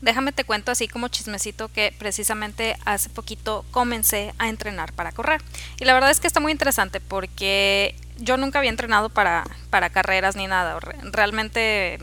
déjame te cuento así como chismecito que precisamente hace poquito comencé a entrenar para correr. Y la verdad es que está muy interesante porque yo nunca había entrenado para, para carreras ni nada. Realmente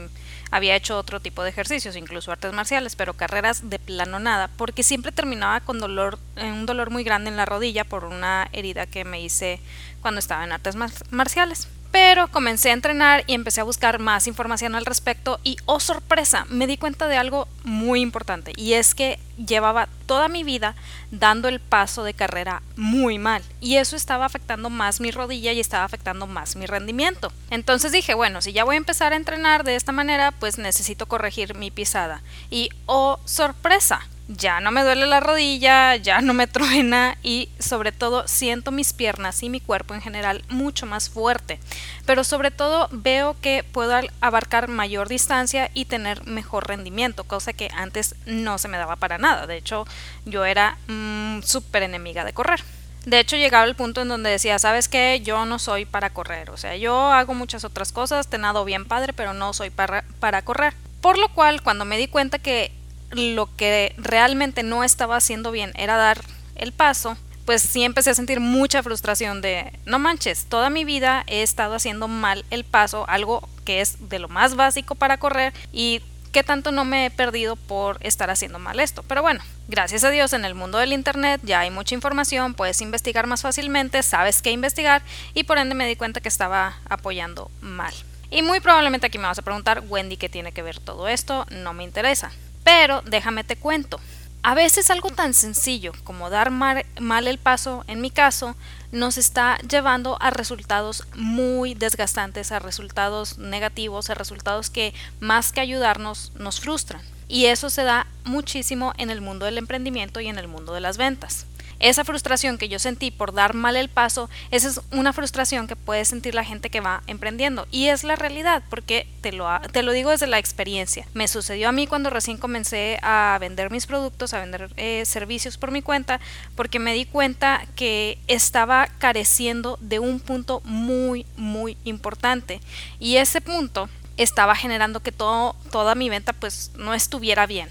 había hecho otro tipo de ejercicios, incluso artes marciales, pero carreras de plano nada, porque siempre terminaba con dolor, eh, un dolor muy grande en la rodilla por una herida que me hice cuando estaba en artes marciales. Pero comencé a entrenar y empecé a buscar más información al respecto y, oh sorpresa, me di cuenta de algo muy importante y es que llevaba toda mi vida dando el paso de carrera muy mal y eso estaba afectando más mi rodilla y estaba afectando más mi rendimiento. Entonces dije, bueno, si ya voy a empezar a entrenar de esta manera, pues necesito corregir mi pisada. Y, oh sorpresa, ya no me duele la rodilla, ya no me truena y sobre todo siento mis piernas y mi cuerpo en general mucho más fuerte. Pero sobre todo veo que puedo abarcar mayor distancia y tener mejor rendimiento, cosa que antes no se me daba para nada. De hecho, yo era mm, súper enemiga de correr. De hecho, llegaba el punto en donde decía, ¿sabes qué? Yo no soy para correr. O sea, yo hago muchas otras cosas, te nado bien padre, pero no soy para correr. Por lo cual, cuando me di cuenta que lo que realmente no estaba haciendo bien era dar el paso, pues sí empecé a sentir mucha frustración de, no manches, toda mi vida he estado haciendo mal el paso, algo que es de lo más básico para correr y qué tanto no me he perdido por estar haciendo mal esto. Pero bueno, gracias a Dios en el mundo del Internet ya hay mucha información, puedes investigar más fácilmente, sabes qué investigar y por ende me di cuenta que estaba apoyando mal. Y muy probablemente aquí me vas a preguntar, Wendy, ¿qué tiene que ver todo esto? No me interesa. Pero déjame te cuento. A veces algo tan sencillo como dar mal, el paso, en mi caso, nos está llevando a resultados muy desgastantes, a resultados negativos, a resultados que más que ayudarnos nos frustran. Y eso se da muchísimo en el mundo del emprendimiento y en el mundo de las ventas. Esa frustración que yo sentí por dar mal el paso, esa es una frustración que puede sentir la gente que va emprendiendo. Y es la realidad, porque te lo, te lo digo desde la experiencia. Me sucedió a mí cuando recién comencé a vender mis productos, a vender eh, servicios por mi cuenta, porque me di cuenta que estaba careciendo de un punto muy, muy importante. Y ese punto estaba generando que todo, toda mi venta pues no estuviera bien.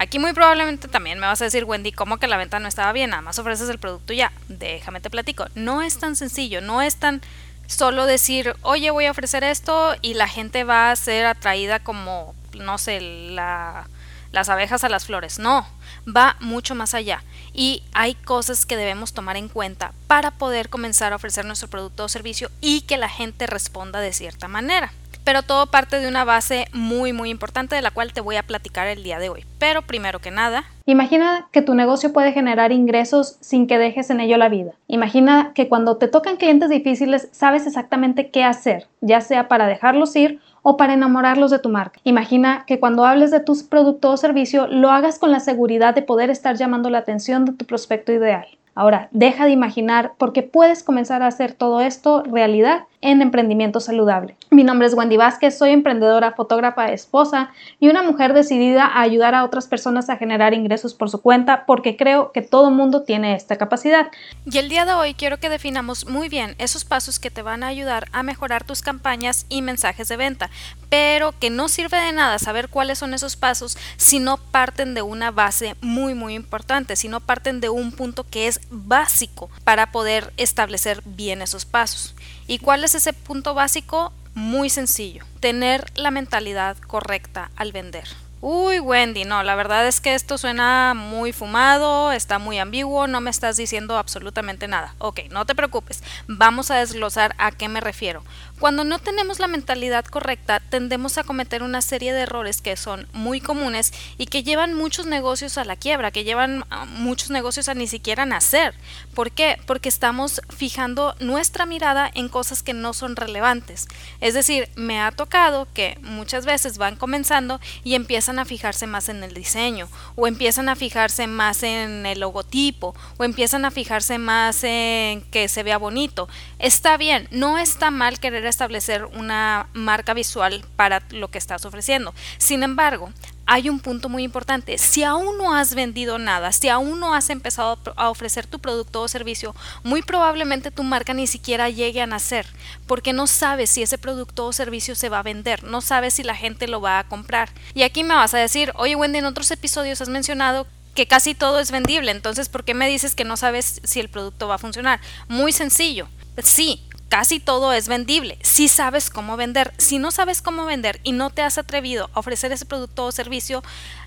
Aquí muy probablemente también me vas a decir, Wendy, ¿cómo que la venta no estaba bien? Nada más ofreces el producto ya. Déjame te platico. No es tan sencillo, no es tan solo decir, oye, voy a ofrecer esto y la gente va a ser atraída como, no sé, las abejas a las flores. No, va mucho más allá. Y hay cosas que debemos tomar en cuenta para poder comenzar a ofrecer nuestro producto o servicio y que la gente responda de cierta manera pero todo parte de una base muy muy importante de la cual te voy a platicar el día de hoy. Pero primero que nada, imagina que tu negocio puede generar ingresos sin que dejes en ello la vida. Imagina que cuando te tocan clientes difíciles sabes exactamente qué hacer, ya sea para dejarlos ir o para enamorarlos de tu marca. Imagina que cuando hables de tus productos o servicio lo hagas con la seguridad de poder estar llamando la atención de tu prospecto ideal. Ahora, deja de imaginar porque puedes comenzar a hacer todo esto realidad en emprendimiento saludable. Mi nombre es Wendy Vázquez, soy emprendedora, fotógrafa, esposa y una mujer decidida a ayudar a otras personas a generar ingresos por su cuenta porque creo que todo mundo tiene esta capacidad. Y el día de hoy quiero que definamos muy bien esos pasos que te van a ayudar a mejorar tus campañas y mensajes de venta, pero que no sirve de nada saber cuáles son esos pasos si no parten de una base muy muy importante, si no parten de un punto que es básico para poder establecer bien esos pasos. ¿Y cuál es ese punto básico? Muy sencillo, tener la mentalidad correcta al vender. Uy, Wendy, no, la verdad es que esto suena muy fumado, está muy ambiguo, no me estás diciendo absolutamente nada. Ok, no te preocupes, vamos a desglosar a qué me refiero. Cuando no tenemos la mentalidad correcta, tendemos a cometer una serie de errores que son muy comunes y que llevan muchos negocios a la quiebra, que llevan muchos negocios a ni siquiera nacer. ¿Por qué? Porque estamos fijando nuestra mirada en cosas que no son relevantes. Es decir, me ha tocado que muchas veces van comenzando y empiezan a fijarse más en el diseño o empiezan a fijarse más en el logotipo o empiezan a fijarse más en que se vea bonito. Está bien, no está mal querer establecer una marca visual para lo que estás ofreciendo. Sin embargo, hay un punto muy importante. Si aún no has vendido nada, si aún no has empezado a ofrecer tu producto o servicio, muy probablemente tu marca ni siquiera llegue a nacer, porque no sabes si ese producto o servicio se va a vender, no sabes si la gente lo va a comprar. Y aquí me vas a decir, oye Wendy, en otros episodios has mencionado que casi todo es vendible, entonces ¿por qué me dices que no sabes si el producto va a funcionar? Muy sencillo. Sí, casi todo es vendible si sabes cómo vender. Si no sabes cómo vender y no te has atrevido a ofrecer ese producto o servicio,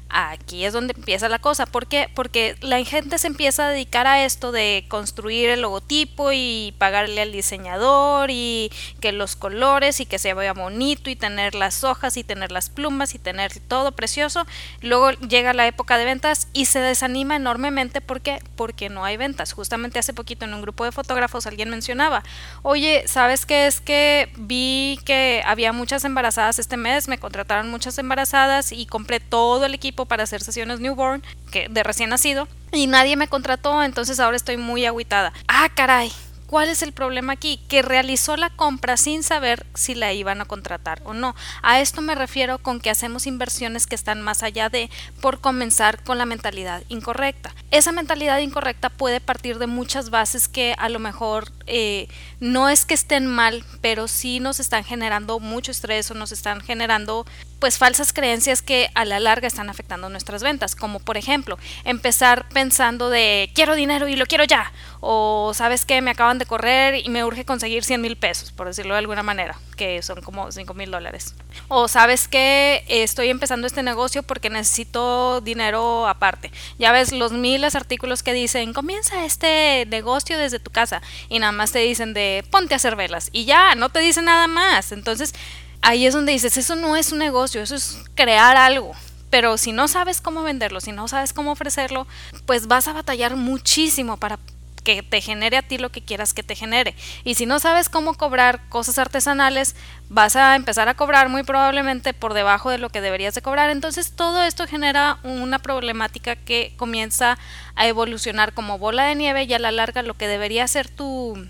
aquí es donde empieza la cosa. ¿Por qué? Porque la gente se empieza a dedicar a esto de construir el logotipo y pagarle al diseñador y que los colores y que se vea bonito y tener las hojas y tener las plumas y tener todo precioso. Luego llega la época de ventas y se desanima enormemente. ¿Por qué? Porque no hay ventas. Justamente hace poquito en un grupo de fotógrafos alguien mencionaba, oye, ¿sabes qué es que vi que había muchas embarazadas este mes? Me contrataron muchas embarazadas y compré todo el equipo para hacer sesiones newborn, que de recién nacido, y nadie me contrató, entonces ahora estoy muy agüitada. Ah, caray, ¿Cuál es el problema aquí? Que realizó la compra sin saber si la iban a contratar o no. A esto me refiero con que hacemos inversiones que están más allá de por comenzar con la mentalidad incorrecta. Esa mentalidad incorrecta puede partir de muchas bases que a lo mejor eh, no es que estén mal, pero sí nos están generando mucho estrés o nos están generando pues falsas creencias que a la larga están afectando nuestras ventas, como por ejemplo empezar pensando de quiero dinero y lo quiero ya, o sabes que me acaban de correr y me urge conseguir 100 mil pesos, por decirlo de alguna manera, que son como 5 mil dólares, o sabes que estoy empezando este negocio porque necesito dinero aparte, ya ves los miles artículos que dicen comienza este negocio desde tu casa y nada más te dicen de ponte a hacer velas y ya, no te dicen nada más, entonces ahí es donde dices, eso no es un negocio, eso es crear algo. Pero si no sabes cómo venderlo, si no sabes cómo ofrecerlo, pues vas a batallar muchísimo para que te genere a ti lo que quieras que te genere. Y si no sabes cómo cobrar cosas artesanales, vas a empezar a cobrar muy probablemente por debajo de lo que deberías de cobrar. Entonces todo esto genera una problemática que comienza a evolucionar como bola de nieve y a la larga lo que debería ser tu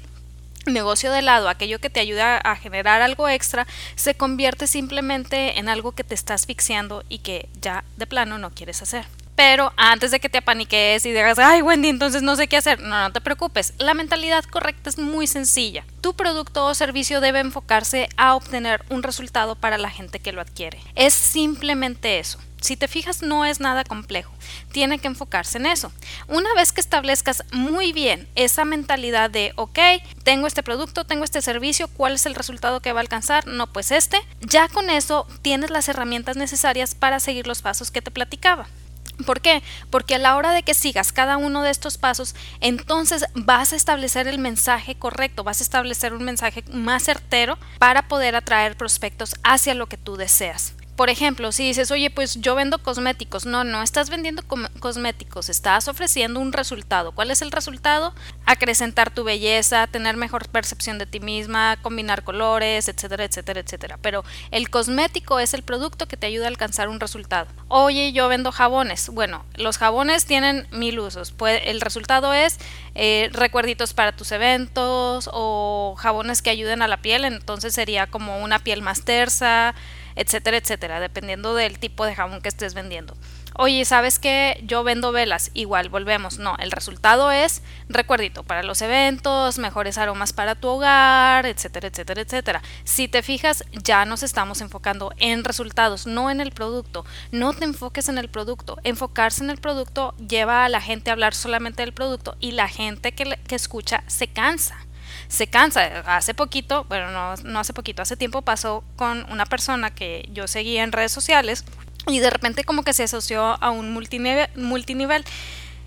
negocio de lado, aquello que te ayuda a generar algo extra, se convierte simplemente en algo que te está asfixiando y que ya de plano no quieres hacer. Pero antes de que te apaniques y digas, ay Wendy, entonces no sé qué hacer, no, no te preocupes, la mentalidad correcta es muy sencilla. Tu producto o servicio debe enfocarse a obtener un resultado para la gente que lo adquiere. Es simplemente eso. Si te fijas, no es nada complejo. Tiene que enfocarse en eso. Una vez que establezcas muy bien esa mentalidad de, ok, tengo este producto, tengo este servicio, ¿cuál es el resultado que va a alcanzar? No, pues este. Ya con eso tienes las herramientas necesarias para seguir los pasos que te platicaba. ¿Por qué? Porque a la hora de que sigas cada uno de estos pasos, entonces vas a establecer el mensaje correcto, vas a establecer un mensaje más certero para poder atraer prospectos hacia lo que tú deseas por ejemplo, si dices, oye, pues yo vendo cosméticos, no, no estás vendiendo cosméticos, estás ofreciendo un resultado. ¿Cuál es el resultado? Acrecentar tu belleza, tener mejor percepción de ti misma, combinar colores, etcétera, etcétera, etcétera. Pero el cosmético es el producto que te ayuda a alcanzar un resultado. Oye, yo vendo jabones. Bueno, los jabones tienen mil usos. el resultado es eh, recuerditos para tus eventos o jabones que ayuden a la piel, entonces sería como una piel más tersa etcétera, etcétera, dependiendo del tipo de jabón que estés vendiendo. Oye, ¿sabes qué? Yo vendo velas. Igual, volvemos. No, el resultado es recuerdito para los eventos, mejores aromas para tu hogar, etcétera, etcétera, etcétera. Si te fijas, ya nos estamos enfocando en resultados, no en el producto. No te enfoques en el producto. Enfocarse en el producto lleva a la gente a hablar solamente del producto y la gente que, que escucha se cansa se cansa. Hace poquito, bueno, no, no hace poquito, hace tiempo pasó con una persona que yo seguía en redes sociales y de repente como que se asoció a un multinivel. multinivel.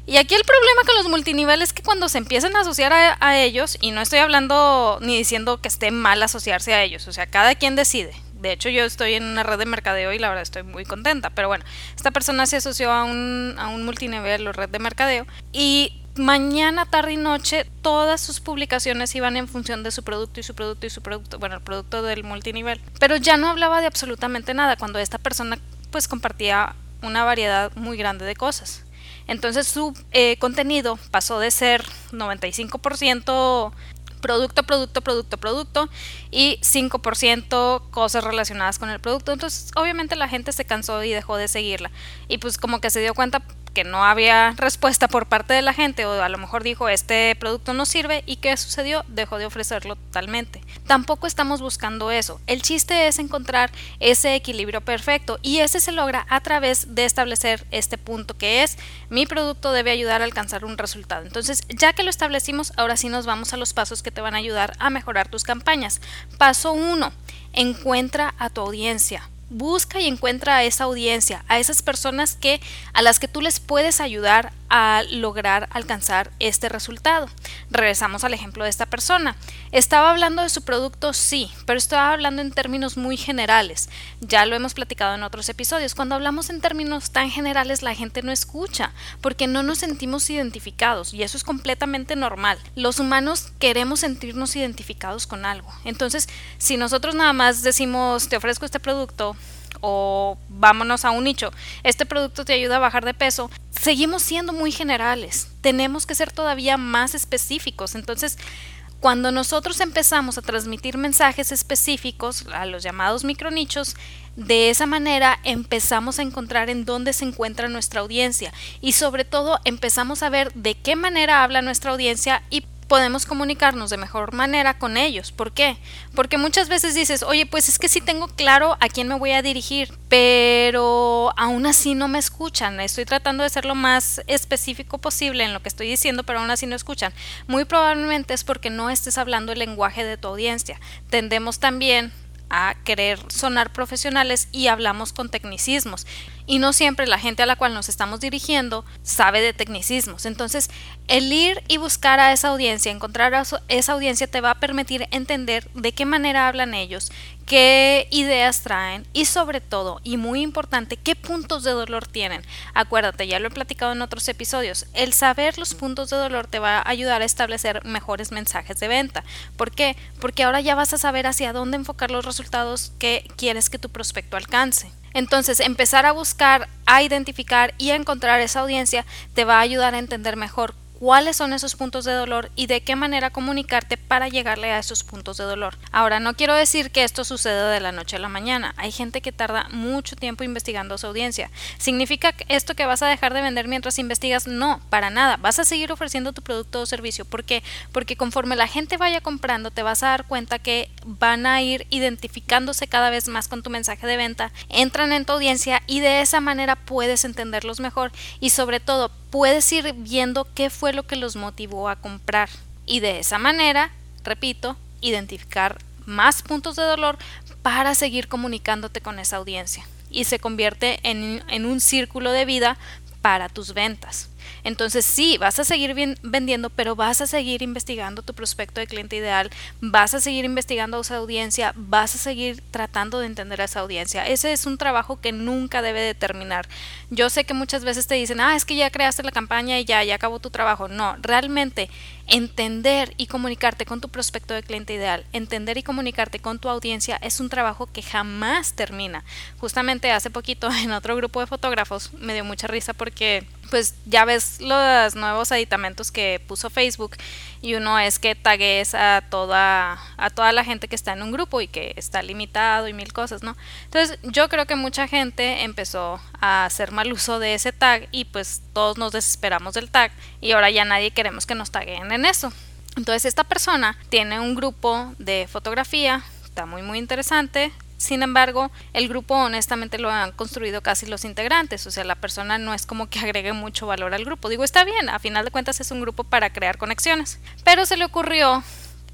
Y aquí el problema con los multiniveles es que cuando se empiezan a asociar a, ellos, y no estoy hablando ni diciendo que esté mal asociarse a ellos, o sea, cada quien decide. De hecho, yo estoy en una red de mercadeo y la verdad estoy muy contenta. Pero bueno, esta persona se asoció a un, a un multinivel o red de mercadeo y mañana, tarde y noche todas sus publicaciones iban en función de su producto y su producto y su producto, bueno, el producto del multinivel. Pero ya no hablaba de absolutamente nada cuando esta persona pues compartía una variedad muy grande de cosas. Entonces su eh, contenido pasó de ser 95% producto, producto, producto, producto y 5% cosas relacionadas con el producto. Entonces, obviamente la gente se cansó y dejó de seguirla. Y pues como que se dio cuenta que no había respuesta por parte de la gente o a lo mejor dijo este producto no sirve y qué sucedió dejó de ofrecerlo totalmente. Tampoco estamos buscando eso. El chiste es encontrar ese equilibrio perfecto y ese se logra a través de establecer este punto que es mi producto debe ayudar a alcanzar un resultado entonces ya que lo establecimos ahora sí nos vamos a los pasos que te van a ayudar a mejorar tus campañas. Paso 1 encuentra a tu audiencia busca y encuentra a esa audiencia, a esas personas que a las que tú les puedes ayudar a lograr alcanzar este resultado. Regresamos al ejemplo de esta persona. Estaba hablando de su producto, sí, pero estaba hablando en términos muy generales. Ya lo hemos platicado en otros episodios. Cuando hablamos en términos tan generales, la gente no escucha porque no nos sentimos identificados y eso es completamente normal. Los humanos queremos sentirnos identificados con algo. Entonces, si nosotros nada más decimos, te ofrezco este producto, o vámonos a un nicho, este producto te ayuda a bajar de peso, seguimos siendo muy generales, tenemos que ser todavía más específicos. Entonces, cuando nosotros empezamos a transmitir mensajes específicos a los llamados micronichos, de esa manera empezamos a encontrar en dónde se encuentra nuestra audiencia. Y sobre todo empezamos a ver de qué manera habla nuestra audiencia y podemos comunicarnos de mejor manera con ellos. ¿Por qué? Porque muchas veces dices, oye, pues es que sí tengo claro a quién me voy a dirigir, pero aún así no me escuchan. Estoy tratando de ser lo más específico posible en lo que estoy diciendo, pero aún así no escuchan. Muy probablemente es porque no estés hablando el lenguaje de tu audiencia. Tendemos también a querer sonar profesionales y hablamos con tecnicismos y no siempre la gente a la cual nos estamos dirigiendo sabe de tecnicismos. Entonces, el ir y buscar a esa audiencia, encontrar a esa audiencia te va a permitir entender de qué manera hablan ellos, qué ideas traen y sobre todo, y muy importante, qué puntos de dolor tienen. Acuérdate, ya lo he platicado en otros episodios, el saber los puntos de dolor te va a ayudar a establecer mejores mensajes de venta. ¿Por qué? Porque ahora ya vas a saber hacia dónde enfocar los resultados que quieres que tu prospecto alcance. Entonces, empezar a buscar, a identificar y a encontrar esa audiencia te va a ayudar a entender mejor cuáles son esos puntos de dolor y de qué manera comunicarte para llegarle a esos puntos de dolor. Ahora, no quiero decir que esto suceda de la noche a la mañana. Hay gente que tarda mucho tiempo investigando su audiencia. ¿Significa esto que vas a dejar de vender mientras investigas? No, para nada. Vas a seguir ofreciendo tu producto o servicio. ¿Por qué? Porque conforme la gente vaya comprando, te vas a dar cuenta que van a ir identificándose cada vez más con tu mensaje de venta, entran en tu audiencia y de esa manera puedes entenderlos mejor y sobre todo puedes ir viendo qué fue lo que los motivó a comprar y de esa manera, repito, identificar más puntos de dolor para seguir comunicándote con esa audiencia y se convierte en, en un círculo de vida para tus ventas. Entonces sí, vas a seguir vendiendo, pero vas a seguir investigando tu prospecto de cliente ideal, vas a seguir investigando a esa audiencia, vas a seguir tratando de entender a esa audiencia. Ese es un trabajo que nunca debe de terminar. Yo sé que muchas veces te dicen, ah, es que ya creaste la campaña y ya, ya acabó tu trabajo. No, realmente entender y comunicarte con tu prospecto de cliente ideal, entender y comunicarte con tu audiencia es un trabajo que jamás termina. Justamente hace poquito en otro grupo de fotógrafos me dio mucha risa porque pues ya ves los nuevos aditamentos que puso Facebook y uno es que tagues a toda a toda la gente que está en un grupo y que está limitado y mil cosas, ¿no? Entonces, yo creo que mucha gente empezó a hacer mal uso de ese tag y pues todos nos desesperamos del tag y ahora ya nadie queremos que nos taguen en eso. Entonces, esta persona tiene un grupo de fotografía, está muy muy interesante, sin embargo, el grupo honestamente lo han construido casi los integrantes, o sea, la persona no es como que agregue mucho valor al grupo. Digo, está bien, a final de cuentas es un grupo para crear conexiones, pero se le ocurrió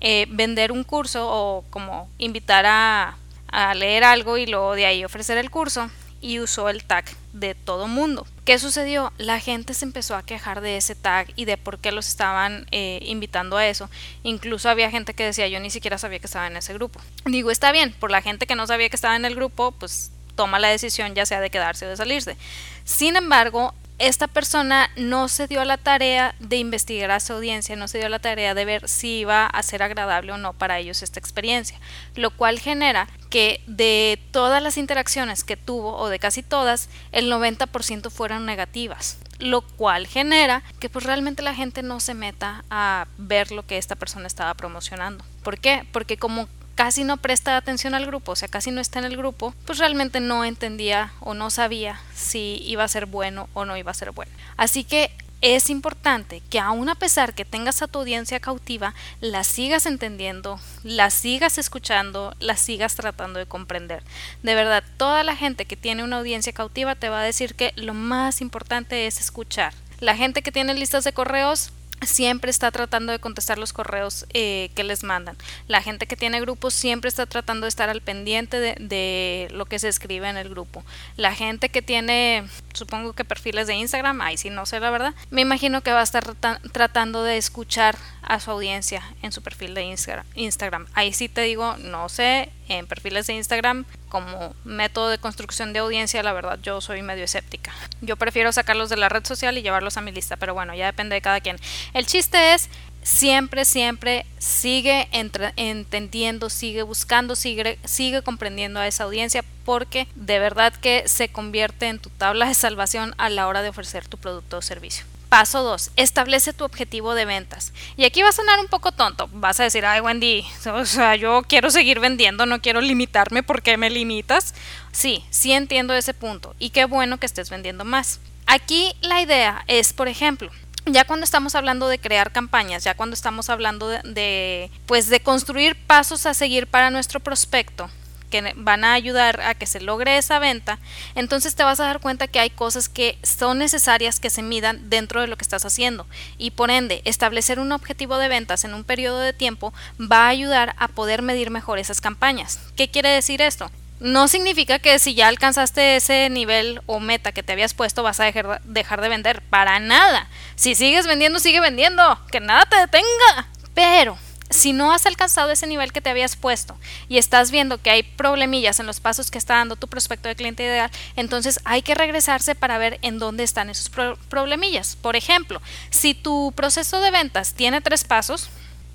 eh, vender un curso o como invitar a, a leer algo y luego de ahí ofrecer el curso y usó el tag de todo mundo. ¿Qué sucedió? La gente se empezó a quejar de ese tag y de por qué los estaban eh, invitando a eso. Incluso había gente que decía yo ni siquiera sabía que estaba en ese grupo. Digo, está bien, por la gente que no sabía que estaba en el grupo, pues toma la decisión ya sea de quedarse o de salirse. Sin embargo, esta persona no se dio la tarea de investigar a su audiencia, no se dio la tarea de ver si iba a ser agradable o no para ellos esta experiencia, lo cual genera que de todas las interacciones que tuvo, o de casi todas, el 90% fueron negativas, lo cual genera que pues realmente la gente no se meta a ver lo que esta persona estaba promocionando. ¿Por qué? Porque como casi no presta atención al grupo, o sea, casi no está en el grupo, pues realmente no entendía o no sabía si iba a ser bueno o no iba a ser bueno. Así que es importante que aun a pesar que tengas a tu audiencia cautiva, la sigas entendiendo, la sigas escuchando, la sigas tratando de comprender. De verdad, toda la gente que tiene una audiencia cautiva te va a decir que lo más importante es escuchar. La gente que tiene listas de correos siempre está tratando de contestar los correos eh, que les mandan. La gente que tiene grupos siempre está tratando de estar al pendiente de, lo que se escribe en el grupo. La gente que tiene, supongo que perfiles de Instagram, ahí sí no sé la verdad, me imagino que va a estar tratando de escuchar a su audiencia en su perfil de Instagram. Ahí sí te digo, no sé, en perfiles de Instagram como método de construcción de audiencia, la verdad yo soy medio escéptica. Yo prefiero sacarlos de la red social y llevarlos a mi lista, pero bueno, ya depende de cada quien. El chiste es siempre, siempre sigue entendiendo, sigue buscando, sigue, sigue comprendiendo a esa audiencia porque de verdad que se convierte en tu tabla de salvación a la hora de ofrecer tu producto o servicio. Paso 2. Establece tu objetivo de ventas. Y aquí va a sonar un poco tonto. Vas a decir, ay Wendy, o sea, yo quiero seguir vendiendo, no quiero limitarme, ¿por qué me limitas? Sí, sí entiendo ese punto. Y qué bueno que estés vendiendo más. Aquí la idea es, por ejemplo, ya cuando estamos hablando de crear campañas, ya cuando estamos hablando de, de, pues de construir pasos a seguir para nuestro prospecto, que van a ayudar a que se logre esa venta, entonces te vas a dar cuenta que hay cosas que son necesarias que se midan dentro de lo que estás haciendo y por ende establecer un objetivo de ventas en un periodo de tiempo va a ayudar a poder medir mejor esas campañas. ¿Qué quiere decir esto? No significa que si ya alcanzaste ese nivel o meta que te habías puesto vas a dejar, dejar de vender. Para nada. Si sigues vendiendo, sigue vendiendo. Que nada te detenga. Pero si no has alcanzado ese nivel que te habías puesto y estás viendo que hay problemillas en los pasos que está dando tu prospecto de cliente ideal, entonces hay que regresarse para ver en dónde están esos problemillas. Por ejemplo, si tu proceso de ventas tiene tres pasos,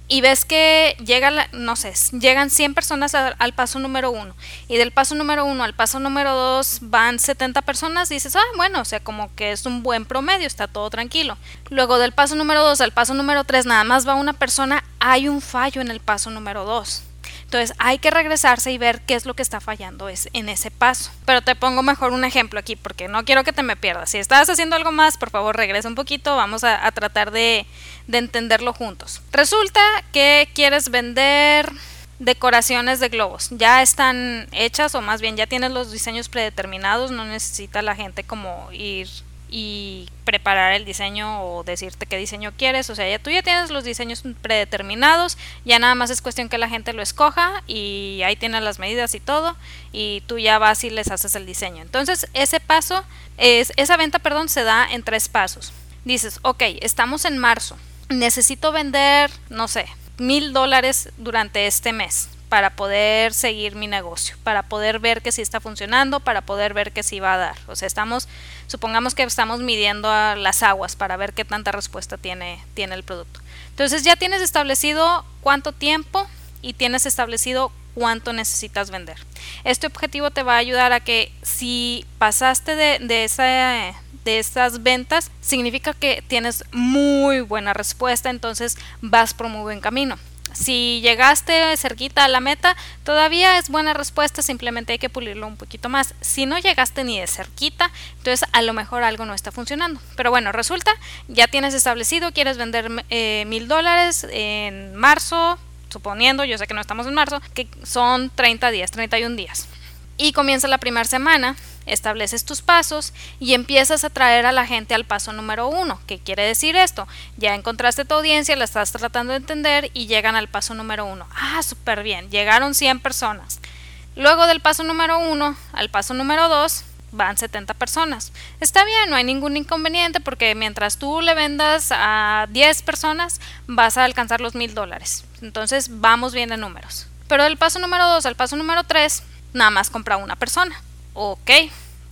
y ves que llega, no sé, llegan 100 personas al, paso número uno y del paso número uno al paso número dos van 70 personas, dices, ah, bueno, o sea, como que es un buen promedio, está todo tranquilo. Luego del paso número dos al paso número tres nada más va una persona, hay un fallo en el paso número dos. Entonces hay que regresarse y ver qué es lo que está fallando es en ese paso. Pero te pongo mejor un ejemplo aquí porque no quiero que te me pierdas. Si estás haciendo algo más, por favor regresa un poquito, vamos a, tratar de, de entenderlo juntos. Resulta que quieres vender decoraciones de globos. Ya están hechas o más bien ya tienes los diseños predeterminados, no necesita la gente como ir y preparar el diseño o decirte qué diseño quieres. O sea, ya tú ya tienes los diseños predeterminados, ya nada más es cuestión que la gente lo escoja y ahí tienes las medidas y todo y tú ya vas y les haces el diseño. Entonces, ese paso es esa venta, perdón, se da en tres pasos. Dices, ok, estamos en marzo, necesito vender, no sé, mil dólares durante este mes para poder seguir mi negocio, para poder ver que sí está funcionando, para poder ver que sí va a dar. O sea, estamos, supongamos que estamos midiendo las aguas para ver qué tanta respuesta tiene, tiene el producto. Entonces ya tienes establecido cuánto tiempo y tienes establecido cuánto necesitas vender. Este objetivo te va a ayudar a que si pasaste de, de, esa, de esas ventas, significa que tienes muy buena respuesta, entonces vas por muy buen camino. Si llegaste cerquita a la meta, todavía es buena respuesta, simplemente hay que pulirlo un poquito más. Si no llegaste ni de cerquita, entonces a lo mejor algo no está funcionando. Pero bueno, resulta, ya tienes establecido, quieres vender eh, mil dólares en marzo, suponiendo, yo sé que no estamos en marzo, que son 30 días, 31 días. Y comienza la primera semana, estableces tus pasos y empiezas a traer a la gente al paso número uno. ¿Qué quiere decir esto? Ya encontraste tu audiencia, la estás tratando de entender y llegan al paso número uno. Ah, súper bien, llegaron 100 personas. Luego del paso número uno al paso número dos van 70 personas. Está bien, no hay ningún inconveniente porque mientras tú le vendas a 10 personas vas a alcanzar los mil dólares. Entonces vamos bien de números. Pero del paso número 2 al paso número 3 nada más compra una persona ok,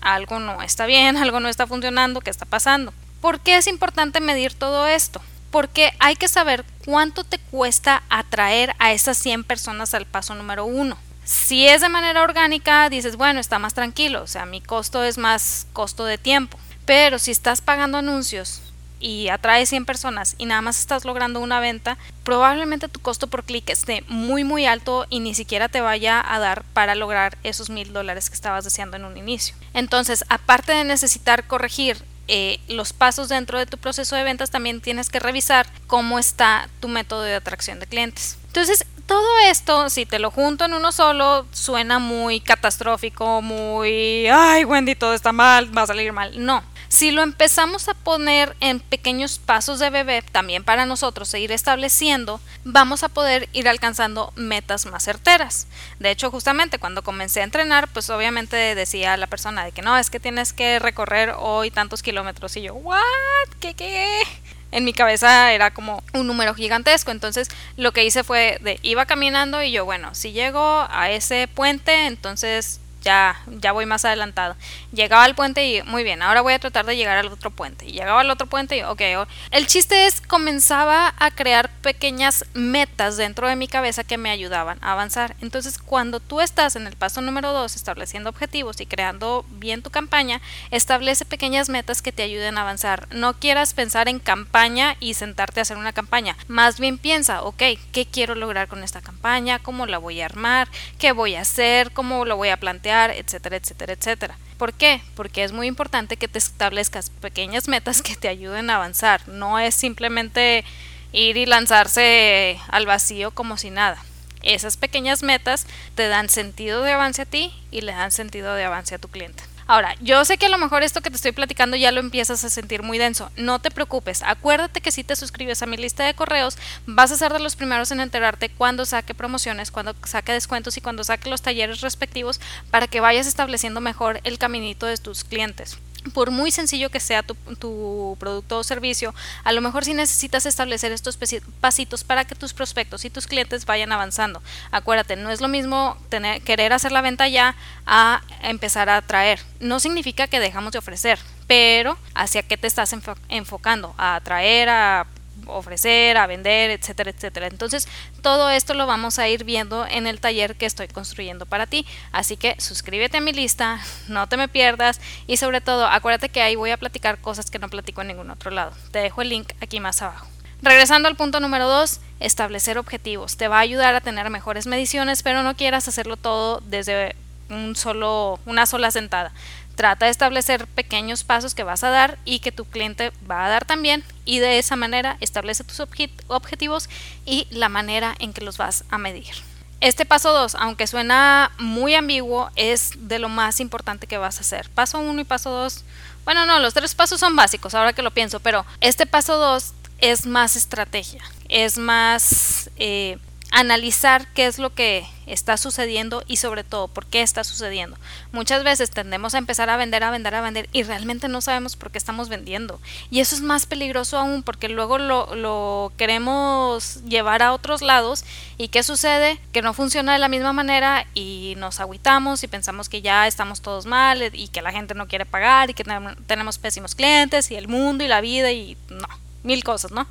algo no está bien, algo no está funcionando, ¿qué está pasando? ¿Por qué es importante medir todo esto? Porque hay que saber cuánto te cuesta atraer a esas 100 personas al paso número uno. Si es de manera orgánica, dices, bueno, está más tranquilo, o sea, mi costo es más costo de tiempo. Pero si estás pagando anuncios y atraes 100 personas y nada más estás logrando una venta, probablemente tu costo por clic esté muy muy alto y ni siquiera te vaya a dar para lograr esos mil dólares que estabas deseando en un inicio. Entonces, aparte de necesitar corregir eh, los pasos dentro de tu proceso de ventas, también tienes que revisar cómo está tu método de atracción de clientes. Entonces, todo esto, si te lo junto en uno solo, suena muy catastrófico, muy, ay, Wendy, todo está mal, va a salir mal. No. Si lo empezamos a poner en pequeños pasos de bebé, también para nosotros seguir estableciendo, vamos a poder ir alcanzando metas más certeras. De hecho, justamente cuando comencé a entrenar, pues obviamente decía la persona de que no, es que tienes que recorrer hoy tantos kilómetros. Y yo, ¿what? ¿Qué qué? en mi cabeza era como un número gigantesco. Entonces lo que hice fue de iba caminando y yo, bueno, si llego a ese puente, entonces ya, ya voy más adelantado. Llegaba al puente y muy bien, ahora voy a tratar de llegar al otro puente. Y llegaba al otro puente y ok, el chiste es comenzaba a crear pequeñas metas dentro de mi cabeza que me ayudaban a avanzar. Entonces cuando tú estás en el paso número 2 estableciendo objetivos y creando bien tu campaña, establece pequeñas metas que te ayuden a avanzar. No quieras pensar en campaña y sentarte a hacer una campaña. Más bien piensa, ok, ¿qué quiero lograr con esta campaña? ¿Cómo la voy a armar? ¿Qué voy a hacer? ¿Cómo lo voy a plantear? Etcétera, etcétera, etcétera. ¿Por qué? Porque es muy importante que te establezcas pequeñas metas que te ayuden a avanzar. No es simplemente ir y lanzarse al vacío como si nada. Esas pequeñas metas te dan sentido de avance a ti y le dan sentido de avance a tu cliente. Ahora, yo sé que a lo mejor esto que te estoy platicando ya lo empiezas a sentir muy denso. No te preocupes. Acuérdate que si te suscribes a mi lista de correos, vas a ser de los primeros en enterarte cuando saque promociones, cuando saque descuentos y cuando saque los talleres respectivos para que vayas estableciendo mejor el caminito de tus clientes por muy sencillo que sea tu, producto o servicio, a lo mejor si necesitas establecer estos pasitos para que tus prospectos y tus clientes vayan avanzando. Acuérdate, no es lo mismo querer hacer la venta ya a empezar a atraer. No significa que dejamos de ofrecer, pero hacia qué te estás enfocando, a atraer, a ofrecer, a vender, etcétera, etcétera. Entonces, todo esto lo vamos a ir viendo en el taller que estoy construyendo para ti. Así que suscríbete a mi lista, no te me pierdas y sobre todo, acuérdate que ahí voy a platicar cosas que no platico en ningún otro lado. Te dejo el link aquí más abajo. Regresando al punto número 2, establecer objetivos. Te va a ayudar a tener mejores mediciones, pero no quieras hacerlo todo desde un solo, una sola sentada. Trata de establecer pequeños pasos que vas a dar y que tu cliente va a dar también y de esa manera establece tus objetivos y la manera en que los vas a medir. Este paso 2, aunque suena muy ambiguo, es de lo más importante que vas a hacer. Paso 1 y paso 2, bueno, no, los tres pasos son básicos, ahora que lo pienso, pero este paso 2 es más estrategia, es más eh, analizar qué es lo que está sucediendo y sobre todo por qué está sucediendo. Muchas veces tendemos a empezar a vender, a vender, a vender y realmente no sabemos por qué estamos vendiendo. Y eso es más peligroso aún porque luego lo, queremos llevar a otros lados y ¿qué sucede? Que no funciona de la misma manera y nos agüitamos y pensamos que ya estamos todos mal y que la gente no quiere pagar y que tenemos pésimos clientes y el mundo y la vida y no, mil cosas, ¿no?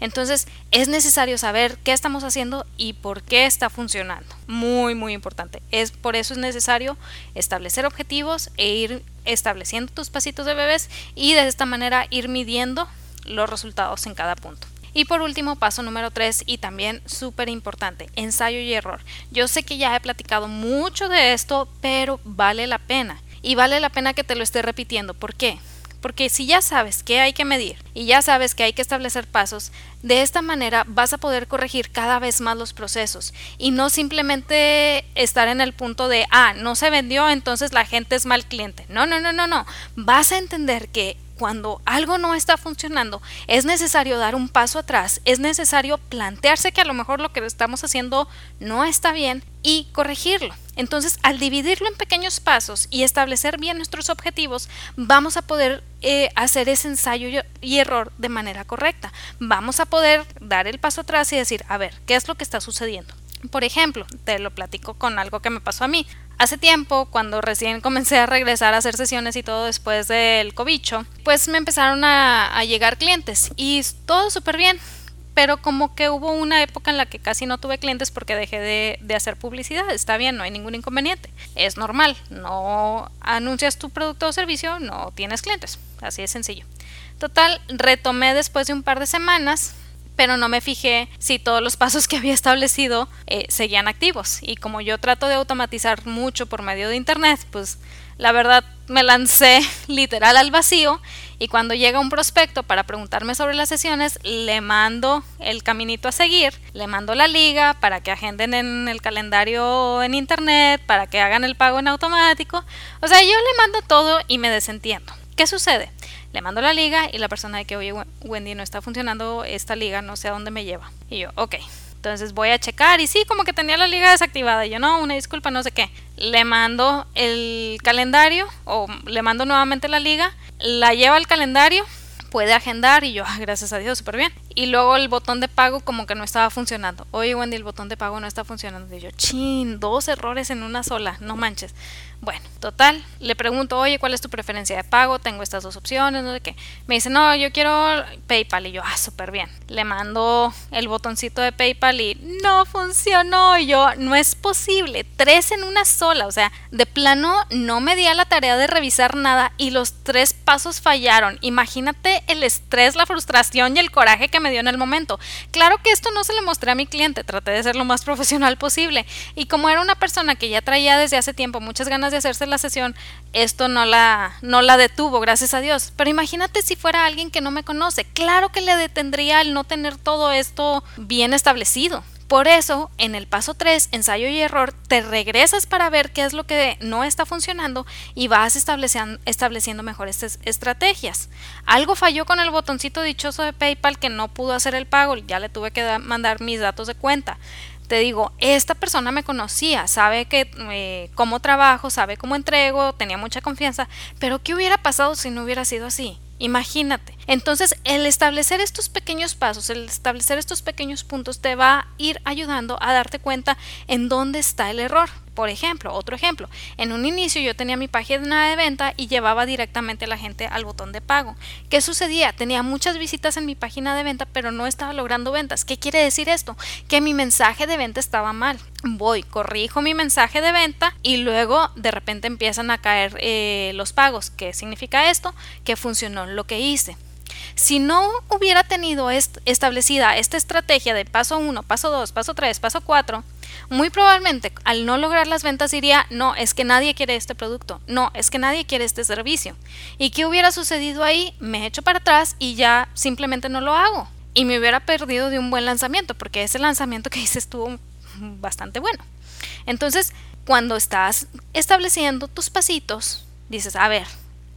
Entonces es necesario saber qué estamos haciendo y por qué está funcionando. Muy, muy importante. Es, por eso es necesario establecer objetivos e ir estableciendo tus pasitos de bebés y de esta manera ir midiendo los resultados en cada punto. Y por último, paso número 3 y también súper importante, ensayo y error. Yo sé que ya he platicado mucho de esto, pero vale la pena. Y vale la pena que te lo esté repitiendo. ¿Por qué? Porque si ya sabes que hay que medir y ya sabes que hay que establecer pasos, de esta manera vas a poder corregir cada vez más los procesos y no simplemente estar en el punto de, ah, no se vendió, entonces la gente es mal cliente. No, no, no, no, no. Vas a entender que cuando algo no está funcionando, es necesario dar un paso atrás, es necesario plantearse que a lo mejor lo que estamos haciendo no está bien y corregirlo. Entonces, al dividirlo en pequeños pasos y establecer bien nuestros objetivos, vamos a poder eh, hacer ese ensayo y error de manera correcta. Vamos a poder dar el paso atrás y decir, a ver, ¿qué es lo que está sucediendo? Por ejemplo, te lo platico con algo que me pasó a mí. Hace tiempo, cuando recién comencé a regresar a hacer sesiones y todo después del cobicho, pues me empezaron a, llegar clientes y todo súper bien. Pero como que hubo una época en la que casi no tuve clientes porque dejé de, de hacer publicidad. Está bien, no hay ningún inconveniente. Es normal. No anuncias tu producto o servicio, no tienes clientes. Así de sencillo. Total, retomé después de un par de semanas pero no me fijé si todos los pasos que había establecido eh, seguían activos. Y como yo trato de automatizar mucho por medio de Internet, pues la verdad me lancé literal al vacío y cuando llega un prospecto para preguntarme sobre las sesiones, le mando el caminito a seguir, le mando la liga para que agenden en el calendario en internet, para que hagan el pago en automático. O sea, yo le mando todo y me desentiendo. ¿Qué sucede? Le mando la liga y la persona de que, oye, Wendy, no está funcionando esta liga, no sé a dónde me lleva. Y yo, ok. Entonces voy a checar y sí, como que tenía la liga desactivada. Y yo, no, una disculpa, no sé qué. Le mando el calendario o le mando nuevamente la liga, la lleva al calendario, puede agendar y yo, ah, gracias a Dios, súper bien. Y luego el botón de pago como que no estaba funcionando. Oye, Wendy, el botón de pago no está funcionando. Y yo, chin, dos errores en una sola, no manches. Bueno, total, le pregunto, oye, ¿cuál es tu preferencia de pago? Tengo estas dos opciones, no sé qué. Me dice, no, yo quiero PayPal. Y yo, ah, súper bien. Le mando el botoncito de PayPal y no funcionó. Y yo, no es posible. Tres en una sola. O sea, de plano no me di a la tarea de revisar nada y los tres pasos fallaron. Imagínate el estrés, la frustración y el coraje que me dio en el momento. Claro que esto no se le mostré a mi cliente. Traté de ser lo más profesional posible. Y como era una persona que ya traía desde hace tiempo muchas ganas de hacerse la sesión, esto no la, no la detuvo, gracias a Dios. Pero imagínate si fuera alguien que no me conoce. Claro que le detendría el no tener todo esto bien establecido. Por eso, en el paso 3, ensayo y error, te regresas para ver qué es lo que no está funcionando y vas estableciendo, estableciendo mejores estrategias. Algo falló con el botoncito dichoso de PayPal que no pudo hacer el pago, ya le tuve que mandar mis datos de cuenta te digo, esta persona me conocía, sabe que eh, cómo trabajo, sabe cómo entrego, tenía mucha confianza, pero ¿qué hubiera pasado si no hubiera sido así? Imagínate. Entonces, el establecer estos pequeños pasos, el establecer estos pequeños puntos te va a ir ayudando a darte cuenta en dónde está el error. Por ejemplo, otro ejemplo, en un inicio yo tenía mi página de venta y llevaba directamente a la gente al botón de pago. ¿Qué sucedía? Tenía muchas visitas en mi página de venta, pero no estaba logrando ventas. ¿Qué quiere decir esto? Que mi mensaje de venta estaba mal. Voy, corrijo mi mensaje de venta y luego de repente empiezan a caer eh, los pagos. ¿Qué significa esto? Que funcionó lo que hice. Si no hubiera tenido establecida esta estrategia de paso 1, paso 2, paso 3, paso 4, muy probablemente al no lograr las ventas diría, no, es que nadie quiere este producto, no, es que nadie quiere este servicio. ¿Y qué hubiera sucedido ahí? Me echo para atrás y ya simplemente no lo hago. Y me hubiera perdido de un buen lanzamiento, porque ese lanzamiento que hice estuvo bastante bueno. Entonces, cuando estás estableciendo tus pasitos, dices, a ver,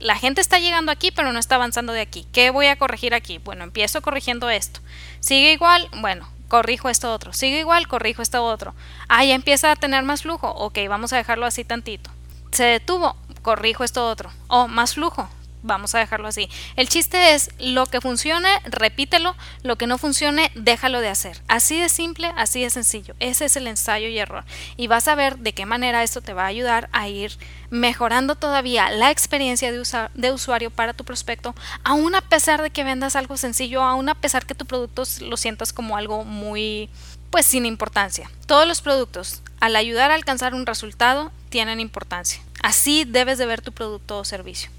la gente está llegando aquí, pero no está avanzando de aquí. ¿Qué voy a corregir aquí? Bueno, empiezo corrigiendo esto. Sigue igual, bueno, corrijo esto otro. Sigue igual, corrijo esto otro. Ah, ya empieza a tener más flujo. Ok, vamos a dejarlo así tantito. Se detuvo, corrijo esto otro. Oh, más flujo. Vamos a dejarlo así. El chiste es lo que funcione, repítelo, lo que no funcione, déjalo de hacer. Así de simple, así de sencillo. Ese es el ensayo y error. Y vas a ver de qué manera esto te va a ayudar a ir mejorando todavía la experiencia de, de usuario para tu prospecto, aún a pesar de que vendas algo sencillo, aún a pesar que tu producto lo sientas como algo muy, pues sin importancia. Todos los productos, al ayudar a alcanzar un resultado, tienen importancia. Así debes de ver tu producto o servicio.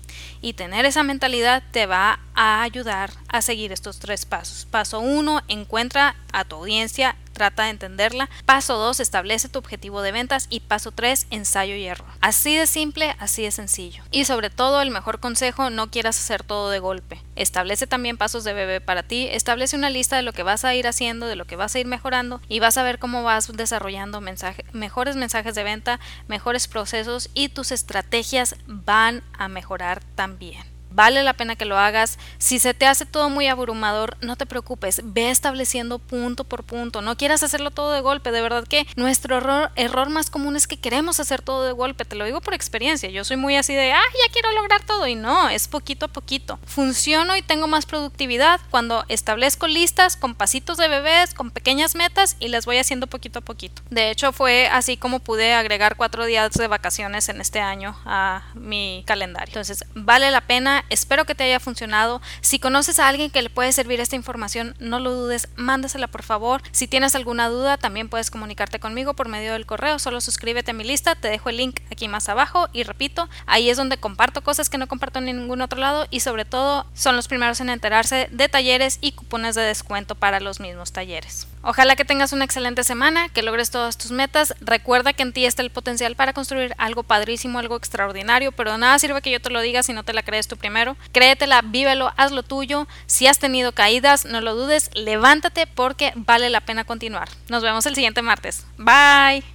Y tener esa mentalidad te va a ayudar a seguir estos tres pasos. Paso 1, encuentra a tu audiencia, trata de entenderla. Paso 2, establece tu objetivo de ventas. Y paso 3, ensayo y error. Así de simple, así de sencillo. Y sobre todo, el mejor consejo, no quieras hacer todo de golpe. Establece también pasos de bebé para ti, establece una lista de lo que vas a ir haciendo, de lo que vas a ir mejorando y vas a ver cómo vas desarrollando mejores mensajes de venta, mejores procesos y tus estrategias van a mejorar también. Vale la pena que lo hagas. Si se te hace todo muy abrumador, no te preocupes, ve estableciendo punto por punto. No quieras hacerlo todo de golpe, de verdad que nuestro error, error más común es que queremos hacer todo de golpe, te lo digo por experiencia. Yo soy muy así de, ah, ya quiero lograr todo y no, es poquito a poquito. Funciono y tengo más productividad cuando establezco listas con pasitos de bebés, con pequeñas metas y las voy haciendo poquito a poquito. De hecho, fue así como pude agregar cuatro días de vacaciones en este año a mi calendario. Entonces, vale la pena, espero que te haya funcionado. Si conoces a alguien que le puede servir esta información, no lo dudes, mándasela por favor. Si tienes alguna duda, también puedes comunicarte conmigo por medio del correo, solo suscríbete a mi lista, te dejo el link aquí más abajo y repito, ahí es donde comparto cosas que no comparto en ningún otro lado y sobre todo son los primeros en enterarse de talleres y cupones de descuento para los mismos talleres. Ojalá que tengas una excelente semana, que logres todas tus metas. Recuerda que en ti está el potencial para construir algo padrísimo, algo extraordinario, pero nada sirve que yo te lo diga si no te la crees tú primero. Créetela, vívelo, haz lo tuyo. Si has tenido caídas, no lo dudes, levántate porque vale la pena continuar. Nos vemos el siguiente martes. Bye.